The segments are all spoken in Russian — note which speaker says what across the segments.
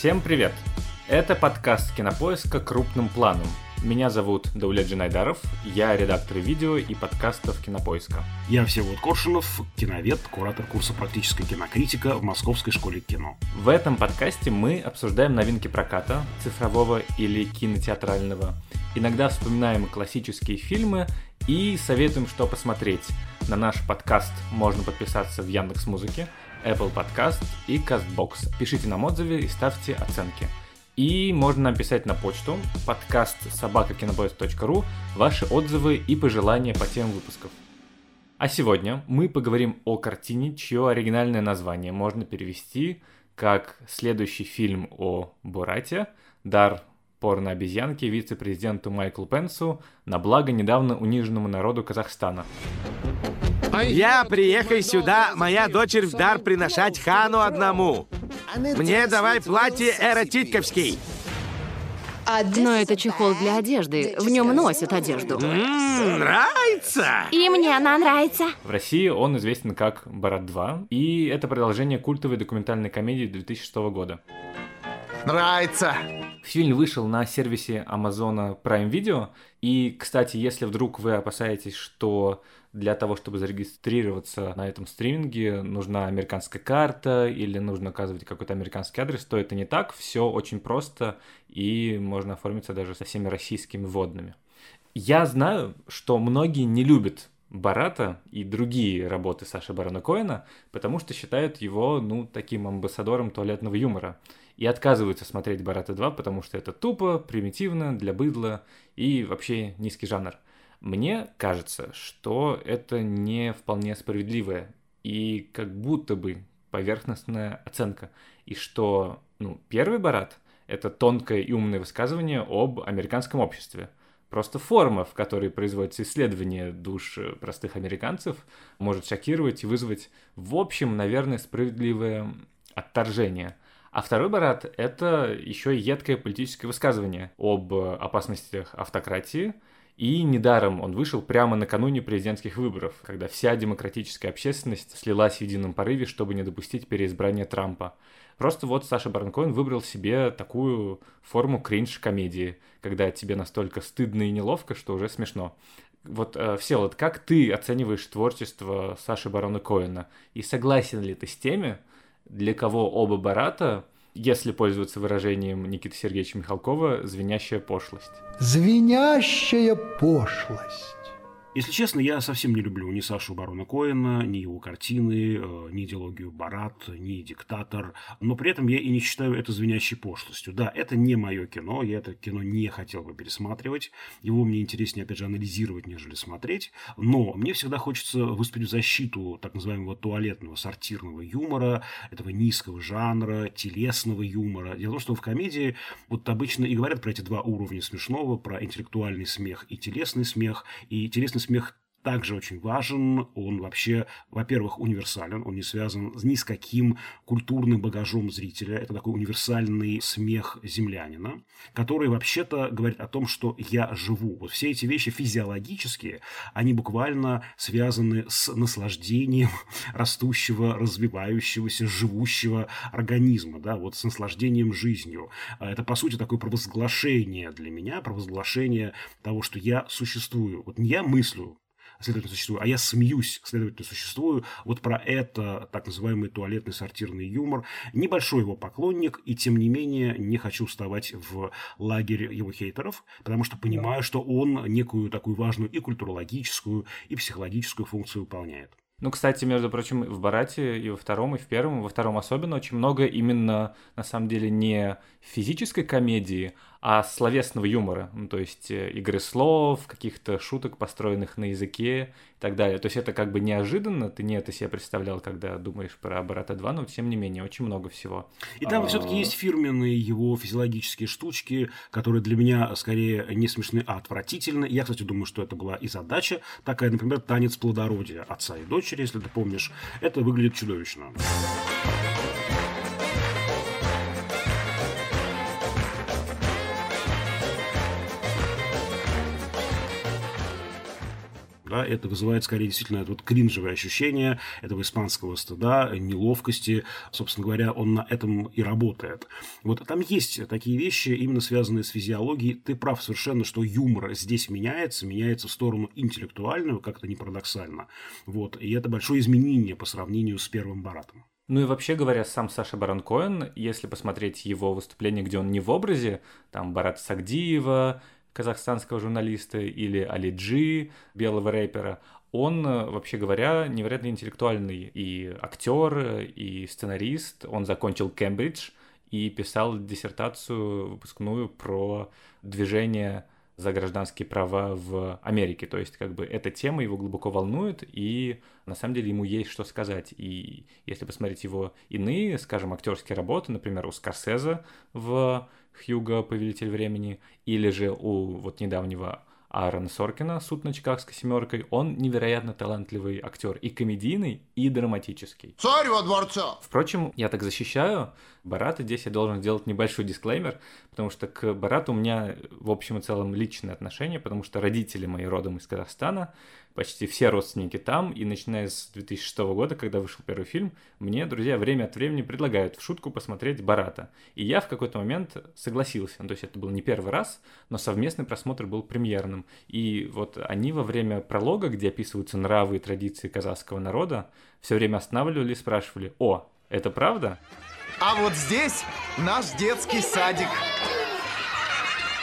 Speaker 1: Всем привет! Это подкаст Кинопоиска крупным планом. Меня зовут Даулет Джинайдаров, я редактор видео и подкастов Кинопоиска.
Speaker 2: Я Всеволод Коршунов, киновед, куратор курса «Практическая кинокритика» в Московской школе кино.
Speaker 1: В этом подкасте мы обсуждаем новинки проката, цифрового или кинотеатрального, иногда вспоминаем классические фильмы и советуем, что посмотреть. На наш подкаст можно подписаться в Яндекс Музыке, Apple Podcast и CastBox. Пишите нам отзывы и ставьте оценки. И можно написать на почту подкаст собакакинопоиск.ру ваши отзывы и пожелания по темам выпусков. А сегодня мы поговорим о картине, чье оригинальное название можно перевести как следующий фильм о Бурате «Дар порно-обезьянки вице-президенту Майклу Пенсу на благо недавно униженному народу Казахстана».
Speaker 3: Я приехал сюда, моя дочь в дар приношать хану одному. Мне давай платье эротитковский.
Speaker 4: Но это чехол для одежды. В нем носят одежду.
Speaker 3: Ммм, нравится?
Speaker 4: И мне она нравится.
Speaker 1: В России он известен как «Барат 2», и это продолжение культовой документальной комедии 2006 года.
Speaker 3: Нравится.
Speaker 1: Фильм вышел на сервисе Amazon Prime Video, и, кстати, если вдруг вы опасаетесь, что для того, чтобы зарегистрироваться на этом стриминге, нужна американская карта или нужно указывать какой-то американский адрес, то это не так, все очень просто, и можно оформиться даже со всеми российскими вводными. Я знаю, что многие не любят Барата и другие работы Саши Барона Коэна, потому что считают его, ну, таким амбассадором туалетного юмора. И отказываются смотреть Барата 2, потому что это тупо, примитивно, для быдла и вообще низкий жанр. Мне кажется, что это не вполне справедливая и как будто бы поверхностная оценка. И что, ну, первый Барат — это тонкое и умное высказывание об американском обществе. Просто форма, в которой производится исследование душ простых американцев, может шокировать и вызвать, в общем, наверное, справедливое отторжение. А второй Барат — это еще и едкое политическое высказывание об опасностях автократии — и недаром он вышел прямо накануне президентских выборов, когда вся демократическая общественность слилась в едином порыве, чтобы не допустить переизбрания Трампа. Просто вот Саша Барнкоин выбрал себе такую форму кринж-комедии, когда тебе настолько стыдно и неловко, что уже смешно. Вот, э, Всеволод, как ты оцениваешь творчество Саши Барона Коэна? И согласен ли ты с теми, для кого оба Барата если пользоваться выражением Никиты Сергеевича Михалкова, звенящая пошлость.
Speaker 5: Звенящая пошлость.
Speaker 2: Если честно, я совсем не люблю ни Сашу Барона Коэна, ни его картины, э, ни идеологию Барат, ни Диктатор, но при этом я и не считаю это звенящей пошлостью. Да, это не мое кино, я это кино не хотел бы пересматривать, его мне интереснее, опять же, анализировать, нежели смотреть, но мне всегда хочется выступить в защиту так называемого туалетного, сортирного юмора, этого низкого жанра, телесного юмора. Дело в том, что в комедии вот обычно и говорят про эти два уровня смешного, про интеллектуальный смех и телесный смех, и телесный смех также очень важен. Он вообще, во-первых, универсален, он не связан ни с каким культурным багажом зрителя. Это такой универсальный смех землянина, который вообще-то говорит о том, что я живу. Вот все эти вещи физиологические, они буквально связаны с наслаждением растущего, развивающегося, живущего организма, да, вот с наслаждением жизнью. Это, по сути, такое провозглашение для меня, провозглашение того, что я существую. Вот не я мыслю, следовательно, существую, а я смеюсь, следовательно, существую. Вот про это так называемый туалетный сортирный юмор. Небольшой его поклонник, и тем не менее не хочу вставать в лагерь его хейтеров, потому что понимаю, что он некую такую важную и культурологическую, и психологическую функцию выполняет.
Speaker 1: Ну, кстати, между прочим, в Барате и во втором, и в первом, во втором особенно очень много именно, на самом деле, не физической комедии, а словесного юмора, ну, то есть э, игры слов, каких-то шуток, построенных на языке и так далее. То есть это как бы неожиданно, ты не это себе представлял, когда думаешь про Барата 2, но тем не менее очень много всего.
Speaker 2: И там а... все-таки есть фирменные его физиологические штучки, которые для меня скорее не смешны, а отвратительны. Я, кстати, думаю, что это была и задача такая, например, танец плодородия отца и дочери, если ты помнишь. Это выглядит чудовищно. Да, это вызывает скорее действительно это вот кринжевое ощущение этого испанского стыда, неловкости. Собственно говоря, он на этом и работает. Вот там есть такие вещи, именно связанные с физиологией. Ты прав совершенно, что юмор здесь меняется, меняется в сторону интеллектуального, как-то не парадоксально. Вот. И это большое изменение по сравнению с первым Баратом.
Speaker 1: Ну и вообще говоря, сам Саша Барон Коэн, если посмотреть его выступление, где он не в образе, там Барат Сагдиева, казахстанского журналиста, или Алиджи, белого рэпера, он, вообще говоря, невероятно интеллектуальный и актер, и сценарист. Он закончил Кембридж и писал диссертацию выпускную про движение за гражданские права в Америке. То есть, как бы, эта тема его глубоко волнует, и на самом деле ему есть что сказать. И если посмотреть его иные, скажем, актерские работы, например, у Скорсезе в «Хьюго. Повелитель времени», или же у вот недавнего Аарона Соркина «Суд на Чикагской семеркой», он невероятно талантливый актер и комедийный, и драматический.
Speaker 6: Царь во дворце!
Speaker 1: Впрочем, я так защищаю Барата, здесь я должен сделать небольшой дисклеймер, потому что к Барату у меня в общем и целом личное отношение, потому что родители мои родом из Казахстана, почти все родственники там, и начиная с 2006 года, когда вышел первый фильм, мне друзья время от времени предлагают в шутку посмотреть Барата. И я в какой-то момент согласился. Ну, то есть это был не первый раз, но совместный просмотр был премьерным. И вот они во время пролога, где описываются нравы и традиции казахского народа, все время останавливали и спрашивали, о, это правда?
Speaker 6: А вот здесь наш детский садик.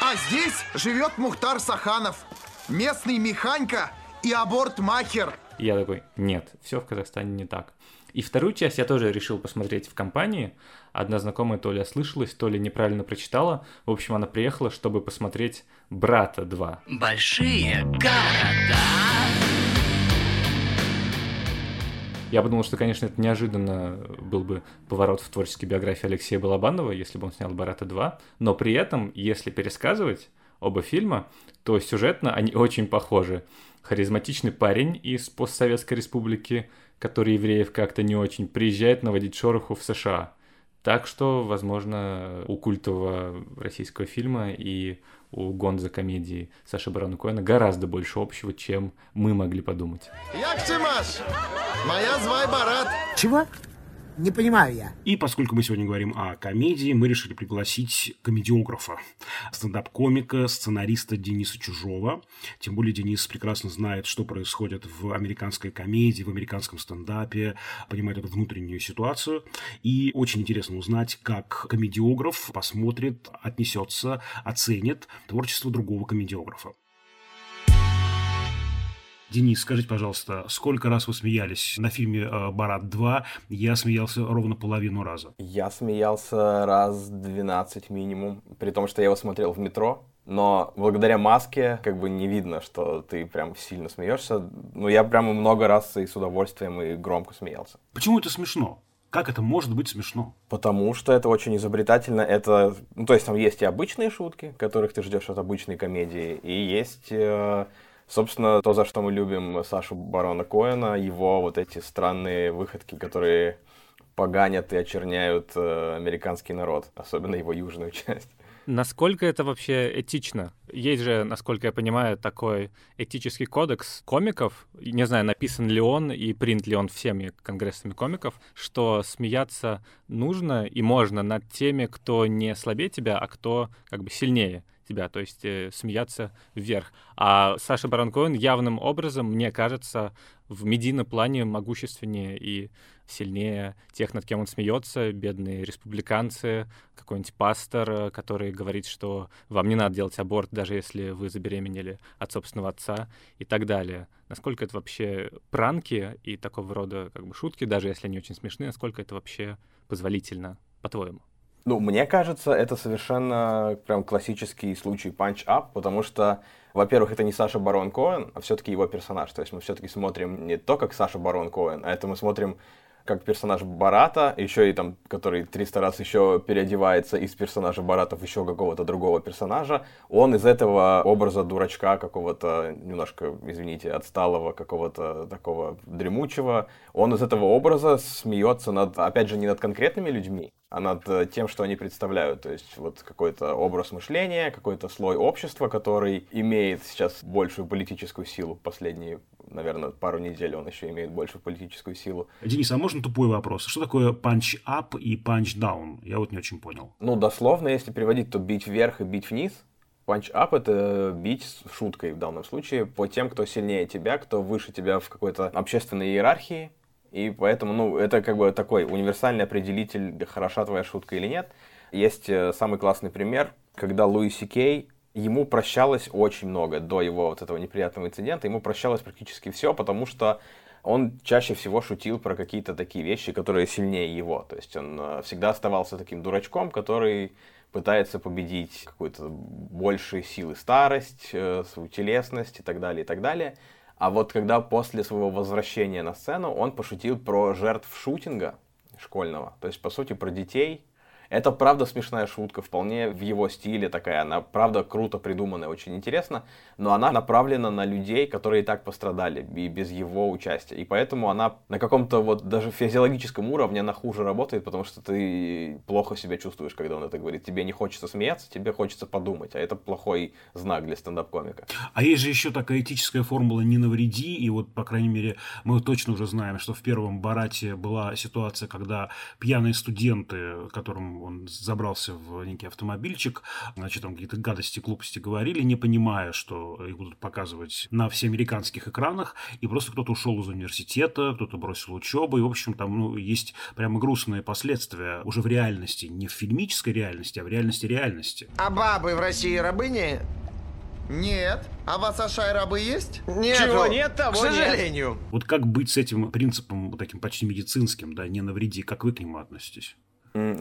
Speaker 6: А здесь живет Мухтар Саханов, местный механька и аборт-махер.
Speaker 1: Я такой, нет, все в Казахстане не так. И вторую часть я тоже решил посмотреть в компании. Одна знакомая то ли ослышалась, то ли неправильно прочитала. В общем, она приехала, чтобы посмотреть «Брата 2».
Speaker 7: Большие города.
Speaker 1: Я подумал, что, конечно, это неожиданно был бы поворот в творческой биографии Алексея Балабанова, если бы он снял «Барата 2». Но при этом, если пересказывать оба фильма, то сюжетно они очень похожи харизматичный парень из постсоветской республики, который евреев как-то не очень, приезжает наводить шороху в США. Так что, возможно, у культового российского фильма и у Гонза комедии Саши Барона Коэна гораздо больше общего, чем мы могли подумать.
Speaker 6: Як Тимаш, моя звай Барат.
Speaker 8: Чего? Не понимаю я.
Speaker 2: И поскольку мы сегодня говорим о комедии, мы решили пригласить комедиографа, стендап-комика, сценариста Дениса Чужого. Тем более Денис прекрасно знает, что происходит в американской комедии, в американском стендапе, понимает эту внутреннюю ситуацию. И очень интересно узнать, как комедиограф посмотрит, отнесется, оценит творчество другого комедиографа. Денис, скажите, пожалуйста, сколько раз вы смеялись на фильме э, «Барат 2»? Я смеялся ровно половину раза.
Speaker 9: Я смеялся раз 12 минимум, при том, что я его смотрел в метро. Но благодаря маске как бы не видно, что ты прям сильно смеешься. Ну, я прям много раз и с удовольствием, и громко смеялся.
Speaker 2: Почему это смешно? Как это может быть смешно?
Speaker 9: Потому что это очень изобретательно. Это, ну, то есть там есть и обычные шутки, которых ты ждешь от обычной комедии, и есть э, Собственно, то, за что мы любим Сашу Барона Коэна, его вот эти странные выходки, которые поганят и очерняют э, американский народ, особенно его южную часть.
Speaker 1: Насколько это вообще этично? Есть же, насколько я понимаю, такой этический кодекс комиков, не знаю, написан ли он и принят ли он всеми конгрессами комиков, что смеяться нужно и можно над теми, кто не слабее тебя, а кто как бы сильнее тебя, то есть э, смеяться вверх. А Саша Барон явным образом, мне кажется, в медийном плане могущественнее и сильнее тех, над кем он смеется, бедные республиканцы, какой-нибудь пастор, э, который говорит, что вам не надо делать аборт, даже если вы забеременели от собственного отца и так далее. Насколько это вообще пранки и такого рода как бы шутки, даже если они очень смешные, насколько это вообще позволительно, по-твоему?
Speaker 9: Ну, мне кажется, это совершенно прям классический случай punch up, потому что, во-первых, это не Саша Барон Коэн, а все-таки его персонаж. То есть мы все-таки смотрим не то, как Саша Барон Коэн, а это мы смотрим как персонаж Барата, еще и там, который 300 раз еще переодевается из персонажа Барата в еще какого-то другого персонажа, он из этого образа дурачка какого-то, немножко, извините, отсталого, какого-то такого дремучего, он из этого образа смеется над, опять же, не над конкретными людьми, а над э, тем, что они представляют. То есть вот какой-то образ мышления, какой-то слой общества, который имеет сейчас большую политическую силу последние наверное, пару недель он еще имеет большую политическую силу.
Speaker 2: Денис, а можно тупой вопрос? Что такое punch-up и punch-down? Я вот не очень понял.
Speaker 9: Ну, дословно, если переводить, то бить вверх и бить вниз. Панч-ап — это бить с шуткой в данном случае по тем, кто сильнее тебя, кто выше тебя в какой-то общественной иерархии. И поэтому, ну, это как бы такой универсальный определитель, хороша твоя шутка или нет. Есть э, самый классный пример, когда Луи Си Кей ему прощалось очень много до его вот этого неприятного инцидента, ему прощалось практически все, потому что он чаще всего шутил про какие-то такие вещи, которые сильнее его. То есть он э, всегда оставался таким дурачком, который пытается победить какую-то большую силы старость, э, свою телесность и так далее, и так далее. А вот когда после своего возвращения на сцену он пошутил про жертв шутинга школьного, то есть, по сути, про детей, это правда смешная шутка, вполне в его стиле такая. Она правда круто придуманная, очень интересно, но она направлена на людей, которые и так пострадали и без его участия. И поэтому она на каком-то вот даже физиологическом уровне она хуже работает, потому что ты плохо себя чувствуешь, когда он это говорит. Тебе не хочется смеяться, тебе хочется подумать, а это плохой знак для стендап-комика.
Speaker 2: А есть же еще такая этическая формула «не навреди», и вот, по крайней мере, мы точно уже знаем, что в первом «Барате» была ситуация, когда пьяные студенты, которым он забрался в некий автомобильчик, значит, там какие-то гадости, глупости говорили, не понимая, что их будут показывать на всеамериканских экранах, и просто кто-то ушел из университета, кто-то бросил учебу, и, в общем, там ну, есть прямо грустные последствия уже в реальности, не в фильмической реальности, а в реальности реальности.
Speaker 10: А бабы в России рабыни?
Speaker 6: Нет. А вас Аша и рабы есть?
Speaker 10: Нет.
Speaker 3: Чего нет, того
Speaker 10: К сожалению.
Speaker 2: Нет. Вот как быть с этим принципом, вот таким почти медицинским, да, не навреди, как вы к нему относитесь?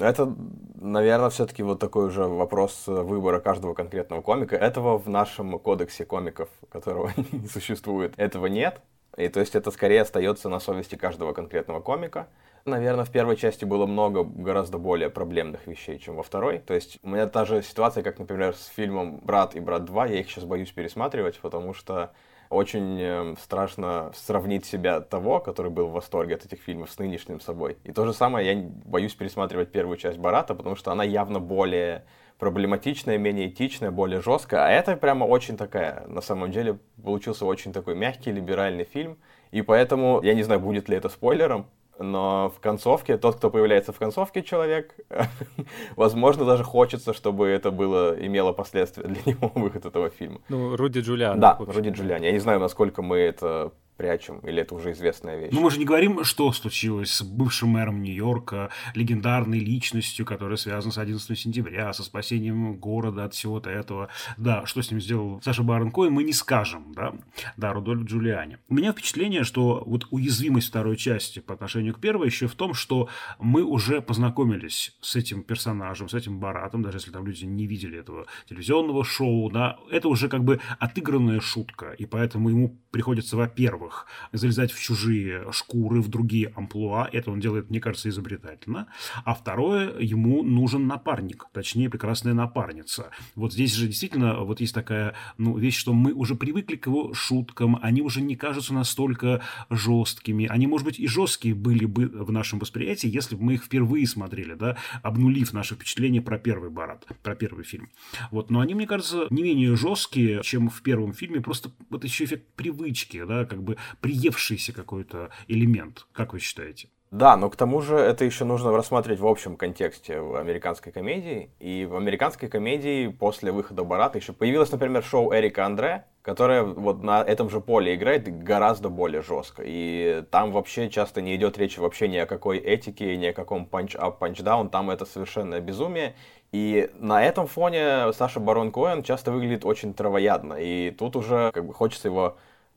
Speaker 9: Это, наверное, все-таки вот такой уже вопрос выбора каждого конкретного комика. Этого в нашем кодексе комиков, которого не существует, этого нет. И то есть это скорее остается на совести каждого конкретного комика. Наверное, в первой части было много гораздо более проблемных вещей, чем во второй. То есть у меня та же ситуация, как, например, с фильмом «Брат» и «Брат 2». Я их сейчас боюсь пересматривать, потому что очень э, страшно сравнить себя того, который был в восторге от этих фильмов, с нынешним собой. И то же самое я боюсь пересматривать первую часть Барата, потому что она явно более проблематичная, менее этичная, более жесткая. А это прямо очень такая, на самом деле, получился очень такой мягкий, либеральный фильм. И поэтому, я не знаю, будет ли это спойлером, но в концовке, тот, кто появляется в концовке человек, возможно, даже хочется, чтобы это было, имело последствия для него выход этого фильма.
Speaker 1: Ну, Руди Джулиан.
Speaker 9: Да, Руди Джулиан. Я не знаю, насколько мы это прячем, или это уже известная вещь?
Speaker 2: Ну, мы же не говорим, что случилось с бывшим мэром Нью-Йорка, легендарной личностью, которая связана с 11 сентября, со спасением города от всего-то этого. Да, что с ним сделал Саша Барон Коэн, мы не скажем, да, да, Рудольф Джулиани. У меня впечатление, что вот уязвимость второй части по отношению к первой еще в том, что мы уже познакомились с этим персонажем, с этим Баратом, даже если там люди не видели этого телевизионного шоу, да, это уже как бы отыгранная шутка, и поэтому ему приходится, во-первых, залезать в чужие шкуры, в другие амплуа. Это он делает, мне кажется, изобретательно. А второе, ему нужен напарник, точнее, прекрасная напарница. Вот здесь же действительно вот есть такая ну, вещь, что мы уже привыкли к его шуткам, они уже не кажутся настолько жесткими. Они, может быть, и жесткие были бы в нашем восприятии, если бы мы их впервые смотрели, да, обнулив наше впечатление про первый Барат, про первый фильм. Вот, но они, мне кажется, не менее жесткие, чем в первом фильме, просто вот еще эффект привычки, да, как бы приевшийся какой-то элемент. Как вы считаете?
Speaker 9: Да, но к тому же это еще нужно рассматривать в общем контексте в американской комедии. И в американской комедии после выхода Бората еще появилось, например, шоу Эрика Андре, которое вот на этом же поле играет гораздо более жестко. И там вообще часто не идет речи вообще ни о какой этике, ни о каком punch-up, punch-down. Там это совершенное безумие. И на этом фоне Саша Барон Коэн часто выглядит очень травоядно. И тут уже как бы хочется его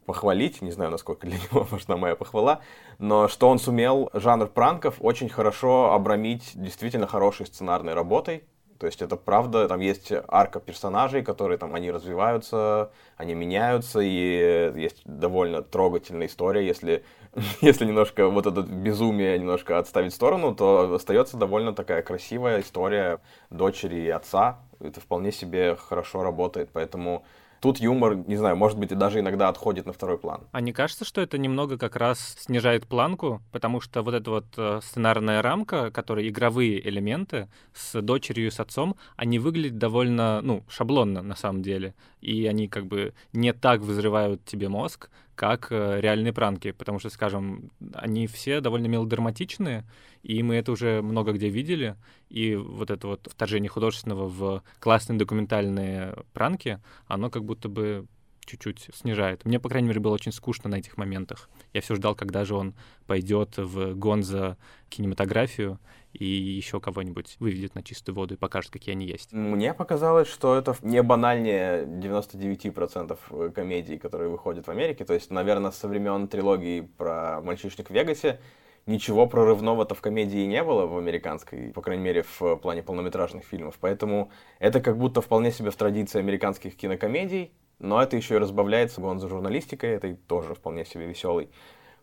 Speaker 9: похвалить, не знаю, насколько для него важна моя похвала, но что он сумел жанр пранков очень хорошо обрамить действительно хорошей сценарной работой, то есть это правда, там есть арка персонажей, которые там, они развиваются, они меняются, и есть довольно трогательная история, если, если немножко вот это безумие немножко отставить в сторону, то остается довольно такая красивая история дочери и отца, это вполне себе хорошо работает, поэтому Тут юмор, не знаю, может быть, и даже иногда отходит на второй план.
Speaker 1: А не кажется, что это немного как раз снижает планку, потому что вот эта вот э, сценарная рамка, которая игровые элементы с дочерью и с отцом, они выглядят довольно, ну, шаблонно на самом деле, и они как бы не так взрывают тебе мозг, как э, реальные пранки, потому что, скажем, они все довольно мелодраматичные, и мы это уже много где видели, и вот это вот вторжение художественного в классные документальные пранки, оно как будто бы чуть-чуть снижает. Мне, по крайней мере, было очень скучно на этих моментах. Я все ждал, когда же он пойдет в гонза кинематографию и еще кого-нибудь выведет на чистую воду и покажет, какие они есть.
Speaker 9: Мне показалось, что это не банальнее 99% комедий, которые выходят в Америке. То есть, наверное, со времен трилогии про «Мальчишник в Вегасе» ничего прорывного-то в комедии не было в американской, по крайней мере, в плане полнометражных фильмов. Поэтому это как будто вполне себе в традиции американских кинокомедий, но это еще и разбавляется гонзо журналистикой, это тоже вполне себе веселый.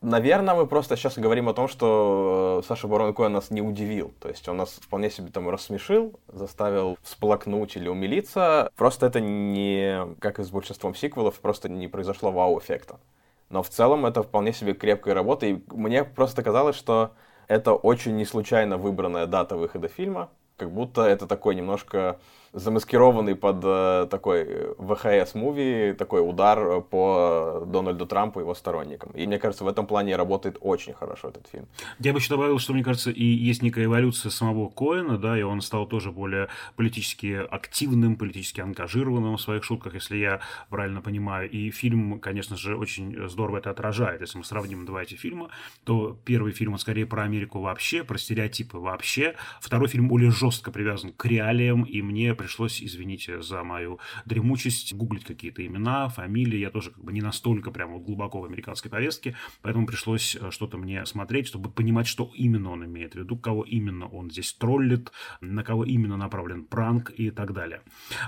Speaker 9: Наверное, мы просто сейчас говорим о том, что э, Саша Барон Коэн нас не удивил. То есть он нас вполне себе там рассмешил, заставил всплакнуть или умилиться. Просто это не, как и с большинством сиквелов, просто не произошло вау-эффекта. Но в целом это вполне себе крепкая работа. И мне просто казалось, что это очень не случайно выбранная дата выхода фильма. Как будто это такой немножко замаскированный под э, такой ВХС-муви, такой удар по Дональду Трампу и его сторонникам. И мне кажется, в этом плане работает очень хорошо этот фильм.
Speaker 2: Я бы еще добавил, что, мне кажется, и есть некая эволюция самого Коэна, да, и он стал тоже более политически активным, политически ангажированным в своих шутках, если я правильно понимаю. И фильм, конечно же, очень здорово это отражает. Если мы сравним два эти фильма, то первый фильм, он скорее про Америку вообще, про стереотипы вообще. Второй фильм более жестко привязан к реалиям, и мне пришлось, извините за мою дремучесть, гуглить какие-то имена, фамилии. Я тоже как бы не настолько прямо глубоко в американской повестке, поэтому пришлось э, что-то мне смотреть, чтобы понимать, что именно он имеет в виду, кого именно он здесь троллит, на кого именно направлен пранк и так далее.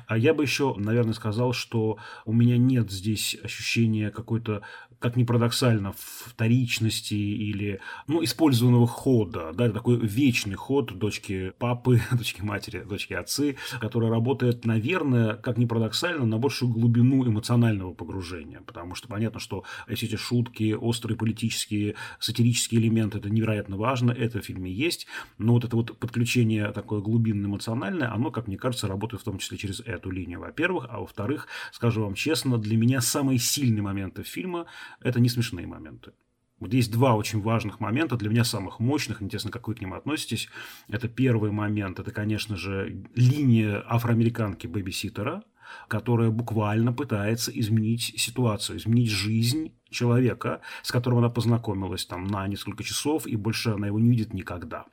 Speaker 2: А я бы еще, наверное, сказал, что у меня нет здесь ощущения какой-то как ни парадоксально, вторичности или ну, использованного хода. Да, такой вечный ход дочки папы, дочки матери, дочки отцы, который работает, наверное, как ни парадоксально, на большую глубину эмоционального погружения. Потому что понятно, что все эти шутки, острые политические, сатирические элементы, это невероятно важно, это в фильме есть. Но вот это вот подключение такое глубинно-эмоциональное, оно, как мне кажется, работает в том числе через эту линию, во-первых. А во-вторых, скажу вам честно, для меня самые сильные моменты фильма это не смешные моменты. Вот есть два очень важных момента, для меня самых мощных, интересно, как вы к ним относитесь. Это первый момент, это, конечно же, линия афроамериканки бэбиситера, которая буквально пытается изменить ситуацию, изменить жизнь человека, с которым она познакомилась там на несколько часов, и больше она его не видит никогда.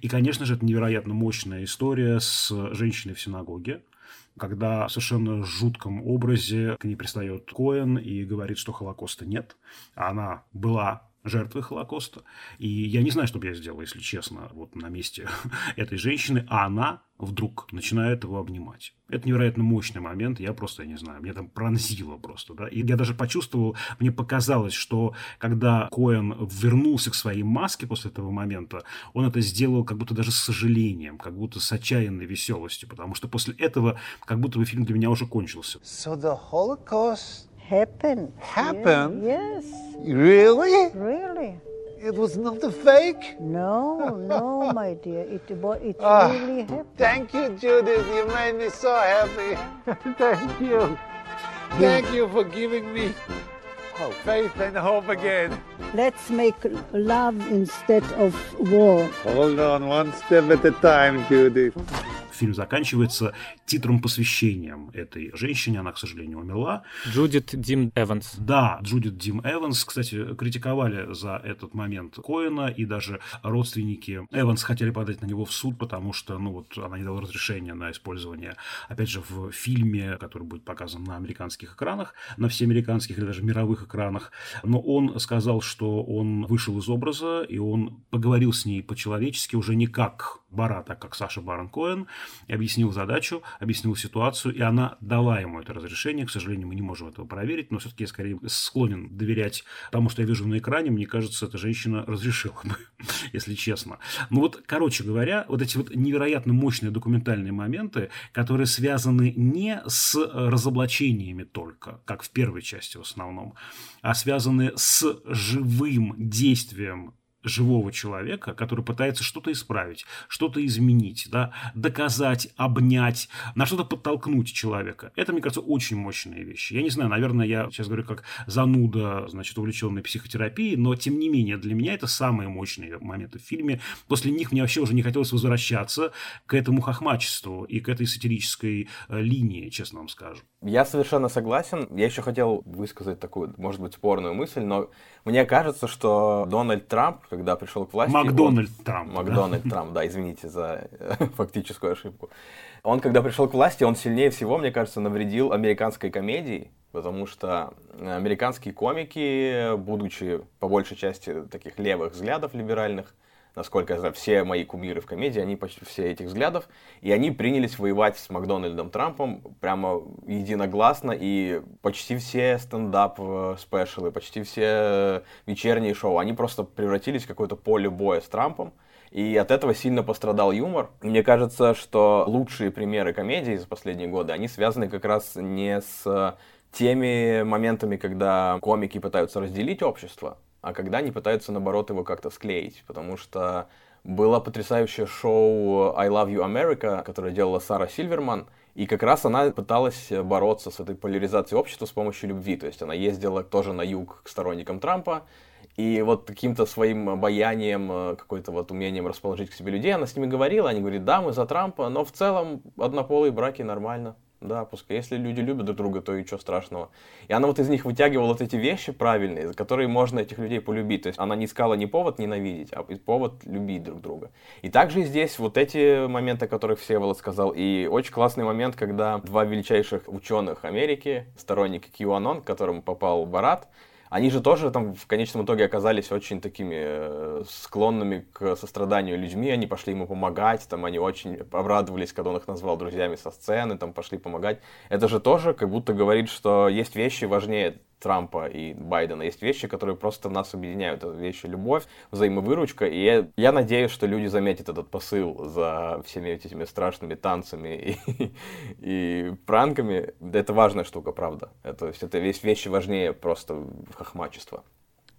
Speaker 2: И, конечно же, это невероятно мощная история с женщиной в синагоге, когда в совершенно жутком образе к ней пристает Коэн и говорит, что Холокоста нет. Она была жертвы Холокоста. И я не знаю, что бы я сделал, если честно, вот на месте этой женщины, а она вдруг начинает его обнимать. Это невероятно мощный момент, я просто, я не знаю, меня там пронзило просто, да, и я даже почувствовал, мне показалось, что когда Коэн вернулся к своей маске после этого момента, он это сделал как будто даже с сожалением, как будто с отчаянной веселостью, потому что после этого как будто бы фильм для меня уже кончился.
Speaker 11: So the Holocaust
Speaker 12: happened.
Speaker 11: happened?
Speaker 12: Yes.
Speaker 11: Really?
Speaker 12: Really?
Speaker 11: It was not a fake?
Speaker 12: No, no, my dear. It it
Speaker 11: Ah,
Speaker 12: really happened.
Speaker 11: Thank you, Judith. You made me so happy. Thank you. Thank you for giving me hope. faith and hope again.
Speaker 12: Let's make love instead of war.
Speaker 11: Hold on, one step at a time, Judith.
Speaker 2: Фильм заканчивается титром посвящением этой женщине. Она, к сожалению, умерла.
Speaker 1: Джудит Дим Эванс.
Speaker 2: Да, Джудит Дим Эванс. Кстати, критиковали за этот момент Коэна, и даже родственники Эванс хотели подать на него в суд, потому что, ну вот, она не дала разрешения на использование, опять же, в фильме, который будет показан на американских экранах, на всеамериканских или даже мировых экранах. Но он сказал, что он вышел из образа, и он поговорил с ней по-человечески уже не как Барат, а как Саша Барон Коэн, объяснил задачу, объяснил ситуацию, и она дала ему это разрешение. К сожалению, мы не можем этого проверить, но все-таки я скорее склонен доверять тому, что я вижу на экране. Мне кажется, эта женщина разрешила бы, если честно. Ну вот, короче говоря, вот эти вот невероятно мощные документальные моменты, которые связаны не с разоблачениями только, как в первой части в основном, а связаны с живым действием живого человека, который пытается что-то исправить, что-то изменить, да, доказать, обнять, на что-то подтолкнуть человека. Это, мне кажется, очень мощные вещи. Я не знаю, наверное, я сейчас говорю как зануда, значит, увлеченный психотерапией, но, тем не менее, для меня это самые мощные моменты в фильме. После них мне вообще уже не хотелось возвращаться к этому хохмачеству и к этой сатирической э, линии, честно вам скажу.
Speaker 9: Я совершенно согласен. Я еще хотел высказать такую, может быть, спорную мысль, но мне кажется, что Дональд Трамп, когда пришел к власти...
Speaker 2: Макдональд он... Трамп.
Speaker 9: Макдональд да? Трамп, да, извините за фактическую ошибку. Он, когда пришел к власти, он сильнее всего, мне кажется, навредил американской комедии, потому что американские комики, будучи по большей части таких левых взглядов либеральных, насколько я знаю, все мои кумиры в комедии, они почти все этих взглядов, и они принялись воевать с Макдональдом Трампом прямо единогласно, и почти все стендап-спешалы, э, почти все вечерние шоу, они просто превратились в какое-то поле боя с Трампом, и от этого сильно пострадал юмор. Мне кажется, что лучшие примеры комедии за последние годы, они связаны как раз не с теми моментами, когда комики пытаются разделить общество, а когда они пытаются, наоборот, его как-то склеить, потому что было потрясающее шоу I Love You America, которое делала Сара Сильверман, и как раз она пыталась бороться с этой поляризацией общества с помощью любви. То есть она ездила тоже на юг к сторонникам Трампа, и вот каким-то своим обаянием, какой-то вот умением расположить к себе людей, она с ними говорила, они говорят, да, мы за Трампа, но в целом однополые браки нормально. Да, пускай. Если люди любят друг друга, то и что страшного. И она вот из них вытягивала вот эти вещи правильные, за которые можно этих людей полюбить. То есть она не искала не повод ненавидеть, а повод любить друг друга. И также здесь вот эти моменты, о которых Всеволод сказал, и очень классный момент, когда два величайших ученых Америки, сторонники QAnon, к которым попал Барат, они же тоже там в конечном итоге оказались очень такими э, склонными к состраданию людьми, они пошли ему помогать, там они очень обрадовались, когда он их назвал друзьями со сцены, там пошли помогать. Это же тоже как будто говорит, что есть вещи важнее Трампа и Байдена. Есть вещи, которые просто нас объединяют. Это вещи любовь, взаимовыручка. И я, я надеюсь, что люди заметят этот посыл за всеми этими страшными танцами и, и пранками. Это важная штука, правда. Это, это весь вещи важнее просто хохмачества.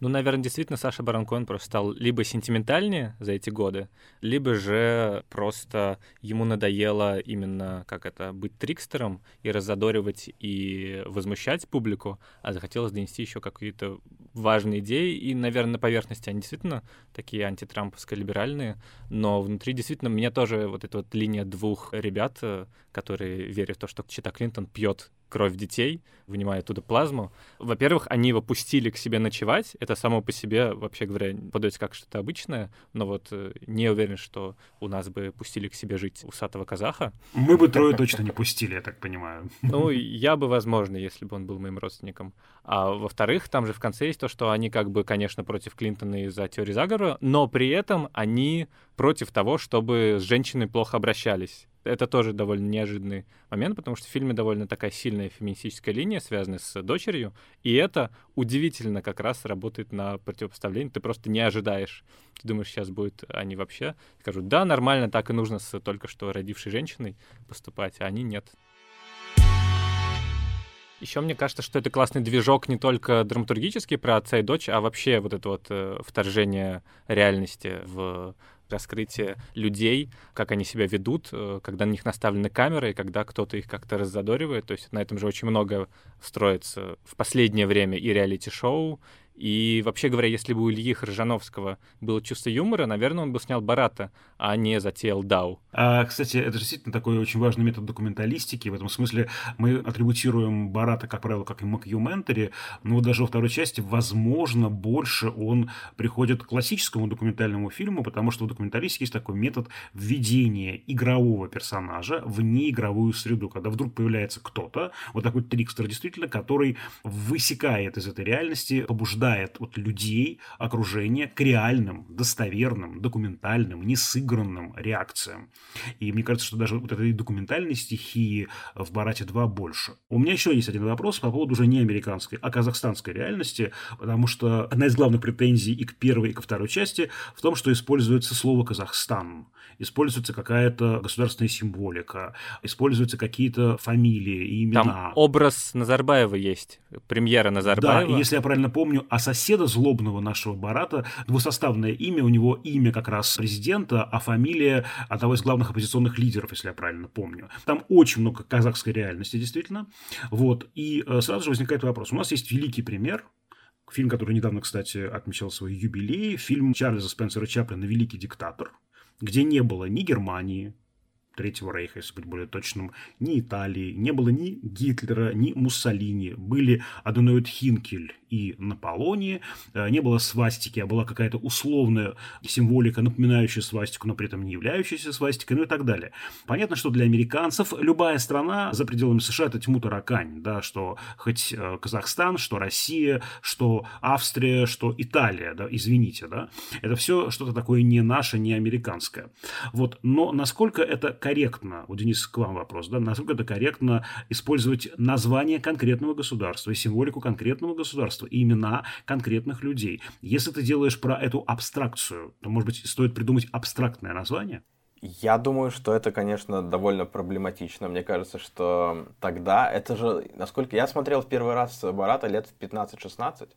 Speaker 1: Ну, наверное, действительно Саша Барон просто стал либо сентиментальнее за эти годы, либо же просто ему надоело именно, как это, быть трикстером и раззадоривать и возмущать публику, а захотелось донести еще какие-то важные идеи, и, наверное, на поверхности они действительно такие антитрамповско-либеральные, но внутри действительно меня тоже вот эта вот линия двух ребят, э, которые верят в то, что Чита Клинтон пьет кровь детей, вынимая оттуда плазму. Во-первых, они его пустили к себе ночевать. Это само по себе, вообще говоря, подается как что-то обычное, но вот э, не уверен, что у нас бы пустили к себе жить усатого казаха.
Speaker 2: Мы бы трое точно не пустили, я так понимаю.
Speaker 1: Ну, я бы, возможно, если бы он был моим родственником. А во-вторых, там же в конце есть то, что они как бы, конечно, против Клинтона из-за теории заговора, но при этом они против того, чтобы с женщиной плохо обращались это тоже довольно неожиданный момент, потому что в фильме довольно такая сильная феминистическая линия, связанная с дочерью, и это удивительно как раз работает на противопоставление. Ты просто не ожидаешь. Ты думаешь, сейчас будет они вообще скажут, да, нормально, так и нужно с только что родившей женщиной поступать, а они нет. Еще мне кажется, что это классный движок не только драматургический про отца и дочь, а вообще вот это вот э, вторжение реальности в раскрытие людей, как они себя ведут, э, когда на них наставлены камеры, и когда кто-то их как-то раззадоривает. То есть на этом же очень много строится в последнее время и реалити-шоу, и вообще говоря, если бы у Ильи Хржановского было чувство юмора, наверное, он бы снял Барата, а не затеял Дау.
Speaker 2: А, кстати, это действительно такой очень важный метод документалистики. В этом смысле мы атрибутируем Барата, как правило, как и Макьюментари, но даже во второй части, возможно, больше он приходит к классическому документальному фильму, потому что в документалистике есть такой метод введения игрового персонажа в неигровую среду, когда вдруг появляется кто-то, вот такой трикстер действительно, который высекает из этой реальности, побуждает побуждает вот людей, окружение к реальным, достоверным, документальным, не сыгранным реакциям. И мне кажется, что даже вот этой документальной стихии в «Барате 2» больше. У меня еще есть один вопрос по поводу уже не американской, а казахстанской реальности, потому что одна из главных претензий и к первой, и ко второй части в том, что используется слово «Казахстан» используется какая-то государственная символика, используются какие-то фамилии и имена.
Speaker 1: Там образ Назарбаева есть, премьера Назарбаева.
Speaker 2: Да, и если я правильно помню, а соседа злобного нашего Барата двусоставное имя, у него имя как раз президента, а фамилия одного из главных оппозиционных лидеров, если я правильно помню. Там очень много казахской реальности, действительно. Вот. И э, сразу же возникает вопрос. У нас есть великий пример, Фильм, который недавно, кстати, отмечал свой юбилей. Фильм Чарльза Спенсера Чаплина «Великий диктатор», где не было ни Германии, Третьего Рейха, если быть более точным, ни Италии, не было ни Гитлера, ни Муссолини. Были Аденоид Хинкель и Наполоне, э, не было свастики, а была какая-то условная символика, напоминающая свастику, но при этом не являющаяся свастикой, ну и так далее. Понятно, что для американцев любая страна за пределами США это тьму таракань, да, что хоть э, Казахстан, что Россия, что Австрия, что Италия, да, извините, да, это все что-то такое не наше, не американское. Вот, но насколько это корректно, у Дениса к вам вопрос, да, насколько это корректно использовать название конкретного государства и символику конкретного государства, и имена конкретных людей. Если ты делаешь про эту абстракцию, то, может быть, стоит придумать абстрактное название?
Speaker 9: Я думаю, что это, конечно, довольно проблематично. Мне кажется, что тогда это же, насколько я смотрел в первый раз Барата лет в 15-16,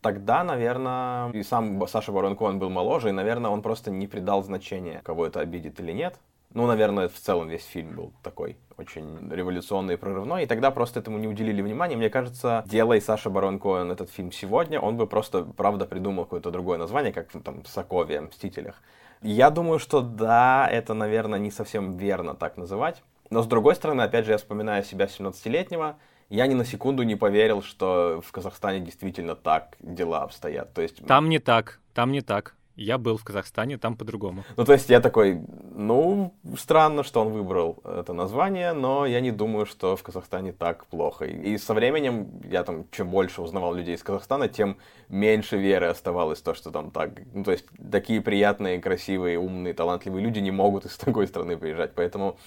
Speaker 9: тогда, наверное, и сам Саша Барон Коэн был моложе, и, наверное, он просто не придал значения, кого это обидит или нет. Ну, наверное, в целом весь фильм был такой очень революционный и прорывной, и тогда просто этому не уделили внимания. Мне кажется, делай Саша Барон Коэн этот фильм сегодня, он бы просто, правда, придумал какое-то другое название, как там Соковия, Мстителях. Я думаю, что да, это, наверное, не совсем верно так называть. Но с другой стороны, опять же, я вспоминаю себя 17-летнего, я ни на секунду не поверил, что в Казахстане действительно так дела обстоят. То есть...
Speaker 1: Там не так, там не так. Я был в Казахстане, там по-другому.
Speaker 9: Ну, то есть я такой, ну, странно, что он выбрал это название, но я не думаю, что в Казахстане так плохо. И со временем я там, чем больше узнавал людей из Казахстана, тем меньше веры оставалось то, что там так. Ну, то есть такие приятные, красивые, умные, талантливые люди не могут из такой страны приезжать. Поэтому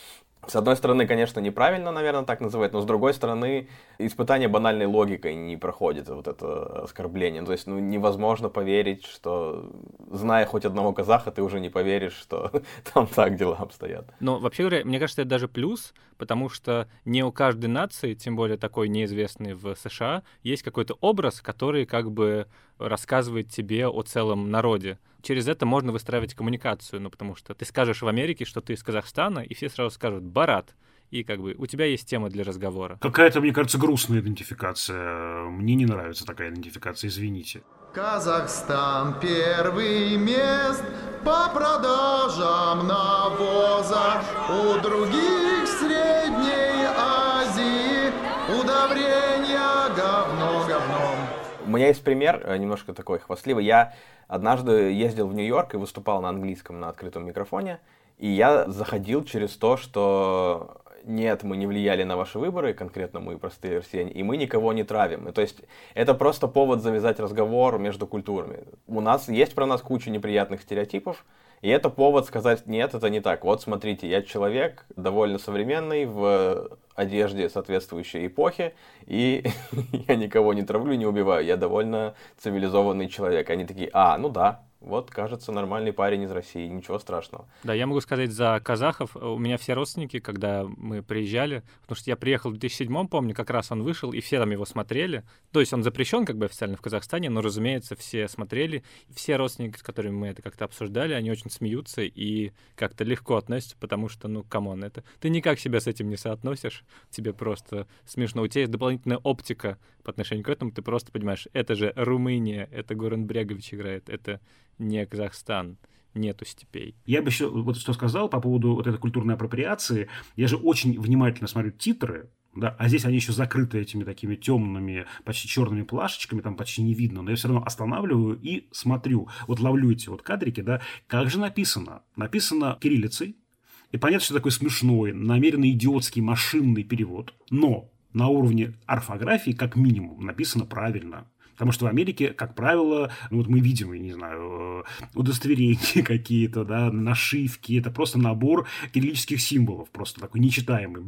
Speaker 9: с одной стороны, конечно, неправильно, наверное, так называть, но с другой стороны, испытание банальной логикой не проходит, вот это оскорбление. То есть, ну, невозможно поверить, что, зная хоть одного казаха, ты уже не поверишь, что там так дела обстоят.
Speaker 1: Но, вообще говоря, мне кажется, это даже плюс, потому что не у каждой нации, тем более такой неизвестный в США, есть какой-то образ, который как бы рассказывает тебе о целом народе. Через это можно выстраивать коммуникацию, ну, потому что ты скажешь в Америке, что ты из Казахстана, и все сразу скажут «Барат», и как бы у тебя есть тема для разговора.
Speaker 2: Какая-то, мне кажется, грустная идентификация. Мне не нравится такая идентификация, извините.
Speaker 6: Казахстан первый мест по продажам навоза. У других Средней
Speaker 9: меня есть пример, э, немножко такой хвастливый. Я однажды ездил в Нью-Йорк и выступал на английском на открытом микрофоне. И я заходил через то, что нет, мы не влияли на ваши выборы, конкретно мы простые россияне, и мы никого не травим. То есть это просто повод завязать разговор между культурами. У нас есть про нас куча неприятных стереотипов, и это повод сказать, нет, это не так. Вот смотрите, я человек довольно современный, в одежде соответствующей эпохи, и я никого не травлю, не убиваю. Я довольно цивилизованный человек. Они такие, а, ну да, вот, кажется, нормальный парень из России, ничего страшного.
Speaker 1: Да, я могу сказать за казахов. У меня все родственники, когда мы приезжали, потому что я приехал в 2007 помню, как раз он вышел, и все там его смотрели. То есть он запрещен как бы официально в Казахстане, но, разумеется, все смотрели. Все родственники, с которыми мы это как-то обсуждали, они очень смеются и как-то легко относятся, потому что, ну, come on, это... Ты никак себя с этим не соотносишь, тебе просто смешно. У тебя есть дополнительная оптика по отношению к этому, ты просто понимаешь, это же Румыния, это Горан Брегович играет, это не Казахстан нету степей.
Speaker 2: Я бы еще вот что сказал по поводу вот этой культурной апроприации. Я же очень внимательно смотрю титры, да, а здесь они еще закрыты этими такими темными, почти черными плашечками, там почти не видно, но я все равно останавливаю и смотрю, вот ловлю эти вот кадрики, да, как же написано? Написано кириллицей, и понятно, что такой смешной, намеренно идиотский машинный перевод, но на уровне орфографии, как минимум, написано правильно. Потому что в Америке, как правило, ну вот мы видим, я не знаю, э, удостоверения какие-то, да, нашивки, это просто набор кириллических символов, просто такой нечитаемый,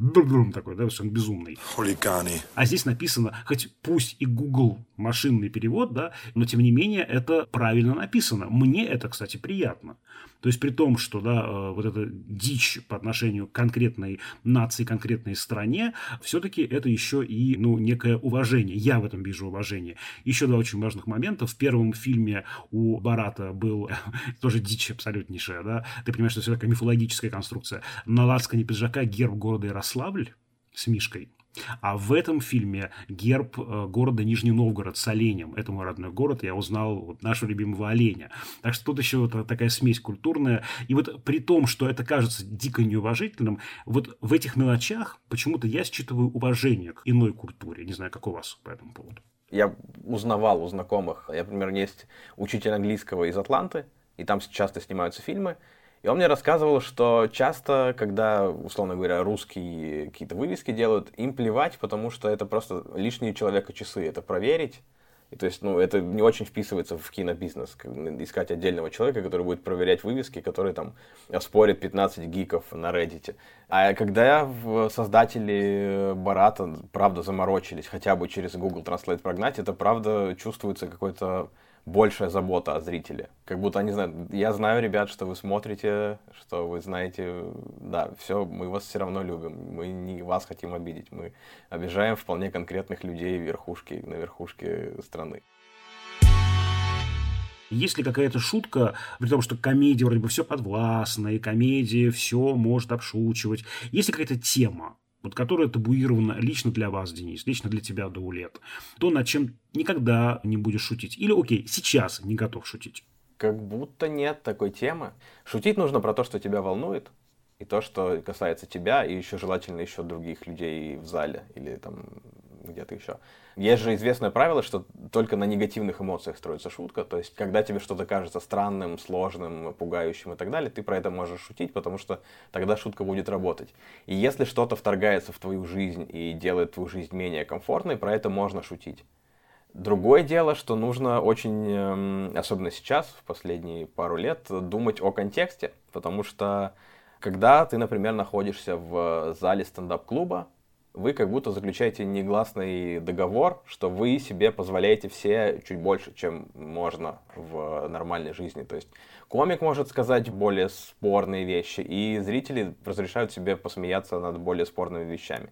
Speaker 2: такой, да, он безумный. Хулиганы. А здесь написано, хоть пусть и Google машинный перевод, да, но тем не менее это правильно написано. Мне это, кстати, приятно. То есть при том, что да, э, вот эта дичь по отношению к конкретной нации, конкретной стране, все-таки это еще и ну, некое уважение. Я в этом вижу уважение. Еще два очень важных момента. В первом фильме у Барата был тоже дичь абсолютнейшая, да, ты понимаешь, что это такая мифологическая конструкция. На лацкане пиджака герб города Ярославль с Мишкой. А в этом фильме герб э, города Нижний Новгород с оленем. Это мой родной город, я узнал вот нашего любимого оленя. Так что тут еще вот такая смесь культурная. И вот при том, что это кажется дико неуважительным, вот в этих мелочах почему-то я считываю уважение к иной культуре. Не знаю, как у вас по этому поводу.
Speaker 9: Я узнавал у знакомых. Я, например, есть учитель английского из Атланты, и там часто снимаются фильмы. И он мне рассказывал, что часто, когда, условно говоря, русские какие-то вывески делают, им плевать, потому что это просто лишние человека часы, это проверить. И то есть, ну, это не очень вписывается в кинобизнес, искать отдельного человека, который будет проверять вывески, который там спорит 15 гиков на Reddit. А когда создатели Барата, правда, заморочились, хотя бы через Google Translate прогнать, это правда чувствуется какой-то большая забота о зрителе. Как будто они знают, я знаю, ребят, что вы смотрите, что вы знаете, да, все, мы вас все равно любим, мы не вас хотим обидеть, мы обижаем вполне конкретных людей верхушки, на верхушке страны.
Speaker 2: Есть ли какая-то шутка, при том, что комедия вроде бы все подвластно, и комедия все может обшучивать. Есть ли какая-то тема, вот которая табуирована лично для вас, Денис, лично для тебя, Даулет, то, над чем никогда не будешь шутить. Или, окей, сейчас не готов шутить.
Speaker 9: Как будто нет такой темы. Шутить нужно про то, что тебя волнует, и то, что касается тебя, и еще желательно еще других людей в зале или там где-то еще. Есть же известное правило, что только на негативных эмоциях строится шутка. То есть, когда тебе что-то кажется странным, сложным, пугающим и так далее, ты про это можешь шутить, потому что тогда шутка будет работать. И если что-то вторгается в твою жизнь и делает твою жизнь менее комфортной, про это можно шутить. Другое дело, что нужно очень, эм, особенно сейчас, в последние пару лет, думать о контексте, потому что когда ты, например, находишься в зале стендап-клуба, вы как будто заключаете негласный договор, что вы себе позволяете все чуть больше, чем можно в нормальной жизни. То есть комик может сказать более спорные вещи, и зрители разрешают себе посмеяться над более спорными вещами.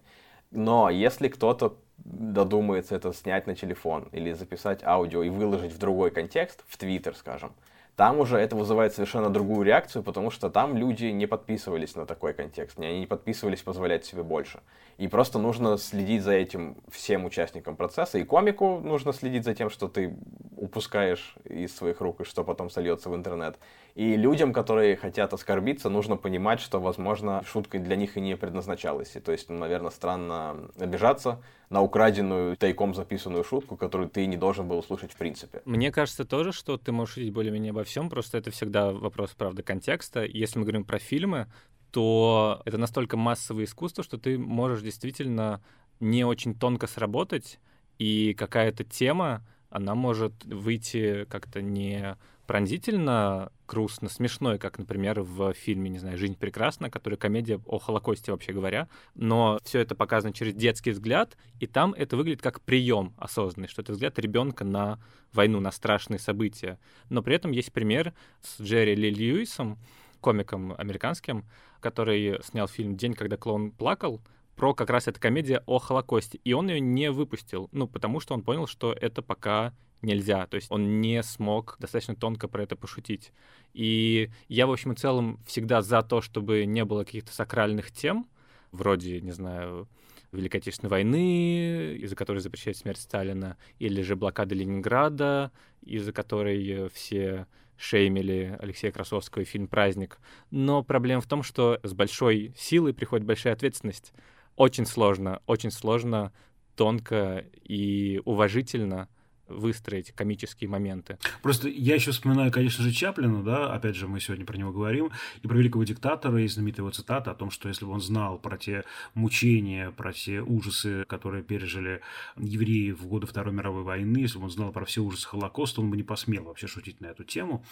Speaker 9: Но если кто-то додумается это снять на телефон или записать аудио и выложить в другой контекст, в Твиттер, скажем, там уже это вызывает совершенно другую реакцию, потому что там люди не подписывались на такой контекст, они не подписывались позволять себе больше. И просто нужно следить за этим всем участникам процесса. И комику нужно следить за тем, что ты упускаешь из своих рук и что потом сольется в интернет. И людям, которые хотят оскорбиться, нужно понимать, что, возможно, шутка для них и не предназначалась. И то есть, ну, наверное, странно обижаться на украденную, тайком записанную шутку, которую ты не должен был услышать в принципе.
Speaker 1: Мне кажется тоже, что ты можешь шутить более-менее обо всем, просто это всегда вопрос, правда, контекста. Если мы говорим про фильмы, то это настолько массовое искусство, что ты можешь действительно не очень тонко сработать, и какая-то тема, она может выйти как-то не пронзительно грустно, смешной, как, например, в фильме, не знаю, «Жизнь прекрасна», который комедия о Холокосте, вообще говоря, но все это показано через детский взгляд, и там это выглядит как прием осознанный, что это взгляд ребенка на войну, на страшные события. Но при этом есть пример с Джерри Ли Льюисом, комиком американским, который снял фильм «День, когда клоун плакал», про как раз эта комедия о Холокосте. И он ее не выпустил, ну, потому что он понял, что это пока нельзя. То есть он не смог достаточно тонко про это пошутить. И я, в общем и целом, всегда за то, чтобы не было каких-то сакральных тем, вроде, не знаю, Великой Отечественной войны, из-за которой запрещает смерть Сталина, или же блокада Ленинграда, из-за которой все шеймили Алексея Красовского и фильм «Праздник». Но проблема в том, что с большой силой приходит большая ответственность. Очень сложно, очень сложно тонко и уважительно выстроить комические моменты.
Speaker 2: Просто я еще вспоминаю, конечно же, Чаплина, да, опять же, мы сегодня про него говорим, и про великого диктатора, и знаменитая его цитата о том, что если бы он знал про те мучения, про те ужасы, которые пережили евреи в годы Второй мировой войны, если бы он знал про все ужасы Холокоста, он бы не посмел вообще шутить на эту тему.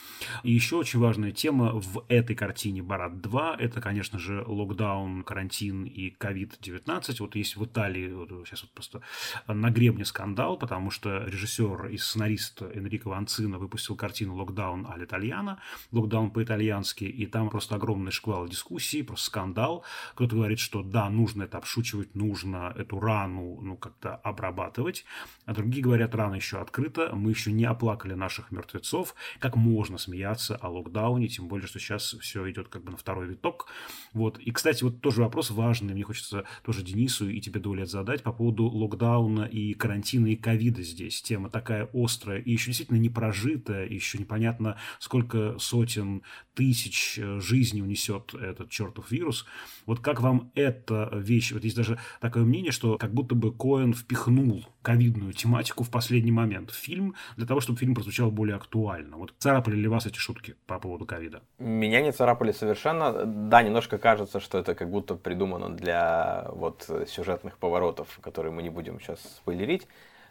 Speaker 2: И еще очень важная тема в этой картине «Барат 2» — это, конечно же, локдаун, карантин и COVID-19. Вот есть в Италии, вот сейчас вот просто на гребне скандал, потому что режиссер режиссер и сценарист Энрико Ванцина выпустил картину «Локдаун аль итальяно», «Локдаун по-итальянски», и там просто огромный шквал дискуссий, просто скандал. Кто-то говорит, что да, нужно это обшучивать, нужно эту рану ну, как-то обрабатывать, а другие говорят, рана еще открыта, мы еще не оплакали наших мертвецов, как можно смеяться о локдауне, тем более, что сейчас все идет как бы на второй виток. Вот. И, кстати, вот тоже вопрос важный, мне хочется тоже Денису и тебе, Дуля, задать по поводу локдауна и карантина и ковида здесь. Тема такая острая и еще действительно не прожитая, еще непонятно, сколько сотен тысяч э, жизней унесет этот чертов вирус. Вот как вам эта вещь? Вот есть даже такое мнение, что как будто бы Коэн впихнул ковидную тематику в последний момент в фильм для того, чтобы фильм прозвучал более актуально. Вот царапали ли вас эти шутки по поводу ковида?
Speaker 9: Меня не царапали совершенно. Да, немножко кажется, что это как будто придумано для вот сюжетных поворотов, которые мы не будем сейчас спойлерить.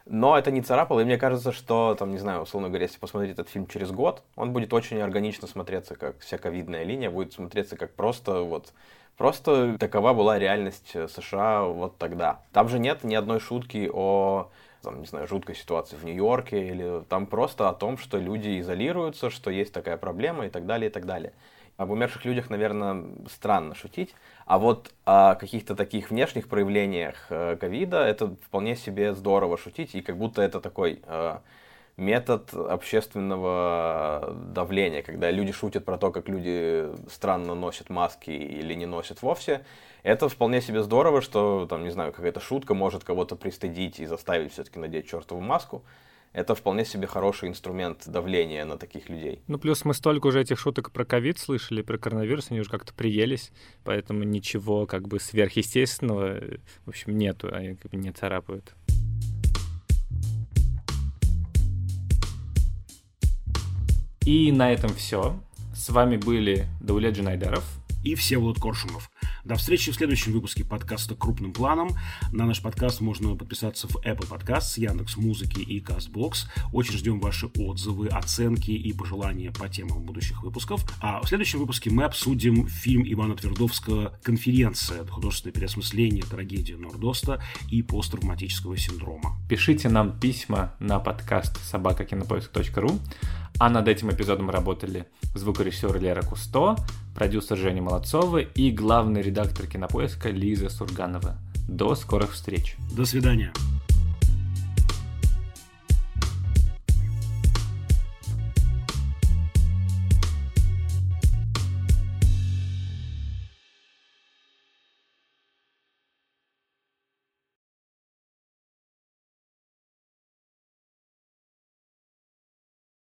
Speaker 9: Но это не царапало, и мне кажется, что, там, не знаю, условно говоря, если посмотреть этот фильм через год, он будет очень органично смотреться, как вся ковидная линия, будет смотреться как просто вот Просто такова была реальность э, США вот тогда. Там же нет ни одной шутки о там, не знаю, жуткой ситуации в Нью-Йорке, или там просто о том, что люди изолируются, что есть такая проблема и так далее, и так далее. Об умерших людях, наверное, странно шутить, а вот о каких-то таких внешних проявлениях э, ковида это вполне себе здорово шутить, и как будто это такой э, метод общественного давления, когда люди шутят про то, как люди странно носят маски или не носят вовсе. Это вполне себе здорово, что, там, не знаю, какая-то шутка может кого-то пристыдить и заставить все-таки надеть чертову маску. Это вполне себе хороший инструмент давления на таких людей.
Speaker 1: Ну, плюс мы столько уже этих шуток про ковид слышали, про коронавирус, они уже как-то приелись, поэтому ничего как бы сверхъестественного, в общем, нету, они как бы не царапают. И на этом все. С вами были Даулет Джинайдаров
Speaker 2: и Всеволод Коршунов. До встречи в следующем выпуске подкаста «Крупным планом». На наш подкаст можно подписаться в Apple Podcasts, Яндекс Музыки и CastBox. Очень ждем ваши отзывы, оценки и пожелания по темам будущих выпусков. А в следующем выпуске мы обсудим фильм Ивана Твердовского «Конференция. Художественное переосмысление трагедии Нордоста и посттравматического синдрома».
Speaker 1: Пишите нам письма на подкаст собакакинопоиск.ру а над этим эпизодом работали звукорежиссер Лера Кусто, продюсер Женя Молодцова и главный редактор кинопоиска Лиза Сурганова. До скорых встреч.
Speaker 2: До свидания.